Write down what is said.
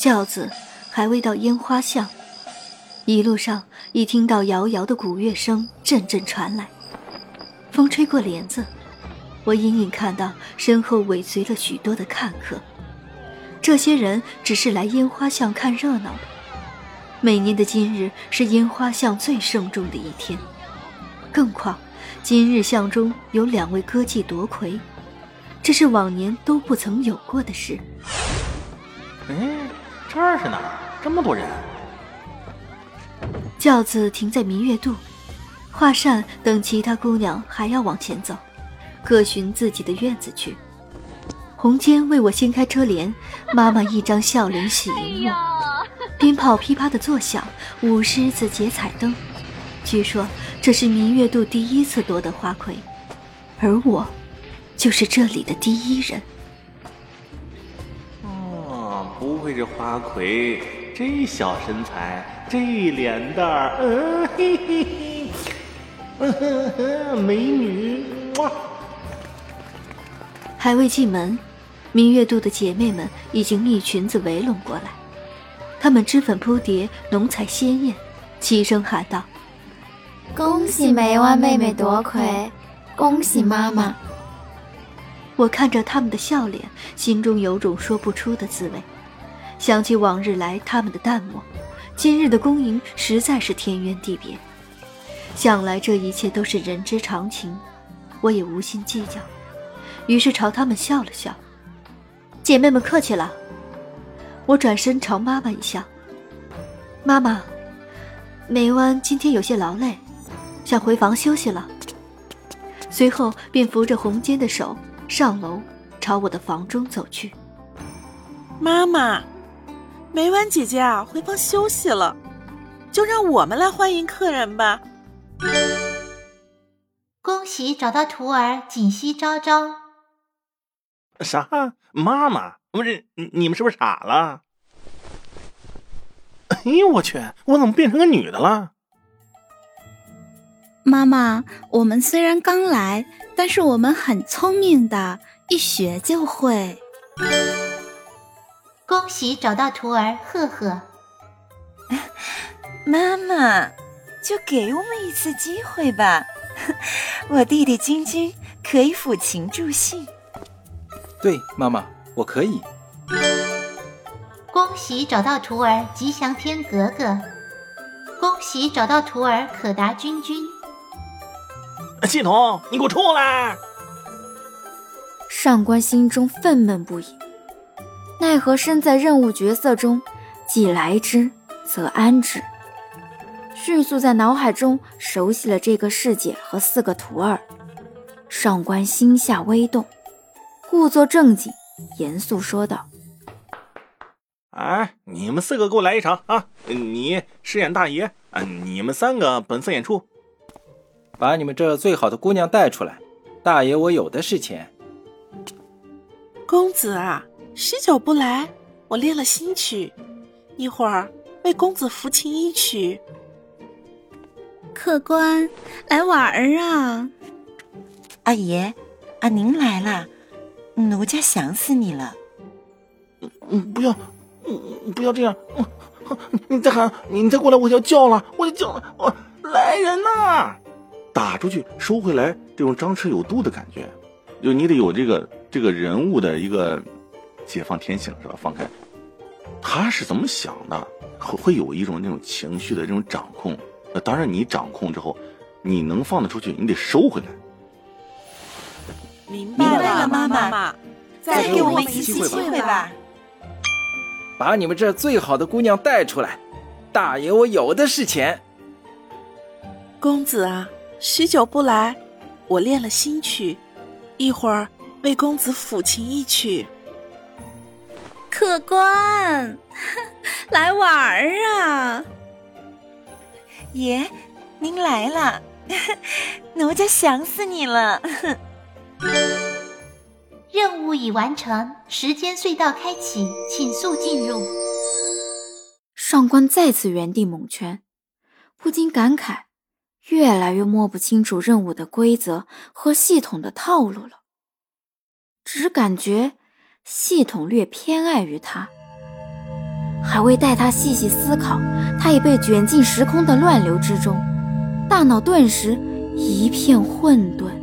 轿子还未到烟花巷，一路上已听到遥遥的鼓乐声阵阵传来。风吹过帘子，我隐隐看到身后尾随了许多的看客。这些人只是来烟花巷看热闹的。每年的今日是烟花巷最盛重的一天，更况今日巷中有两位歌妓夺魁，这是往年都不曾有过的事。哎，这儿是哪儿？这么多人！轿子停在明月渡，华善等其他姑娘还要往前走，各寻自己的院子去。红间为我掀开车帘，妈妈一张笑脸喜迎我。鞭炮噼啪的作响，舞狮子结彩灯。据说这是明月渡第一次夺得花魁，而我，就是这里的第一人。哦，不愧是花魁，这小身材，这脸蛋儿，嗯嘿嘿嘿，嗯哼哼，美女。哇！还未进门，明月渡的姐妹们已经一裙子围拢过来。她们脂粉扑蝶，浓彩鲜艳，齐声喊道：“恭喜梅湾妹妹夺魁，恭喜妈妈！”我看着他们的笑脸，心中有种说不出的滋味。想起往日来他们的淡漠，今日的恭迎实在是天渊地别。想来这一切都是人之常情，我也无心计较，于是朝他们笑了笑：“姐妹们客气了。”我转身朝妈妈一笑：“妈妈，梅湾今天有些劳累，想回房休息了。”随后便扶着红间的手上楼，朝我的房中走去。妈妈，梅婉姐姐啊，回房休息了，就让我们来欢迎客人吧。恭喜找到徒儿锦溪昭昭。啥？妈妈？不是你们是不是傻了？哎呦我去！我怎么变成个女的了？妈妈，我们虽然刚来，但是我们很聪明的，一学就会。恭喜找到徒儿赫赫。妈妈，就给我们一次机会吧，我弟弟君君可以抚琴助兴。对，妈妈。我可以。恭喜找到徒儿吉祥天格格，恭喜找到徒儿可达君君。系统，你给我出来！上官心中愤懑不已，奈何身在任务角色中，既来之则安之。迅速在脑海中熟悉了这个世界和四个徒儿，上官心下微动，故作正经。严肃说道：“哎，你们四个给我来一场啊！你饰演大爷，啊，你们三个本色演出，把你们这最好的姑娘带出来。大爷，我有的是钱。公子啊，许久不来，我练了新曲，一会儿为公子抚琴一曲。客官来玩儿啊！阿爷，啊，您来了。”奴家想死你了！嗯，不要，嗯，不要这样！你再喊，你再过来，我就要叫了，我就叫了！我来人呐！打出去，收回来，这种张弛有度的感觉，就你得有这个这个人物的一个解放天性，是吧？放开，他是怎么想的？会会有一种那种情绪的这种掌控。那当然，你掌控之后，你能放得出去，你得收回来。明白了，妈妈，再给我们一次机会吧。把你们这最好的姑娘带出来，大爷我有的是钱。公子啊，许久不来，我练了新曲，一会儿为公子抚琴一曲。客官，来玩儿啊！爷，您来了，奴家想死你了。任务已完成，时间隧道开启，请速进入。上官再次原地猛圈，不禁感慨，越来越摸不清楚任务的规则和系统的套路了。只感觉系统略偏爱于他。还未待他细细思考，他已被卷进时空的乱流之中，大脑顿时一片混沌。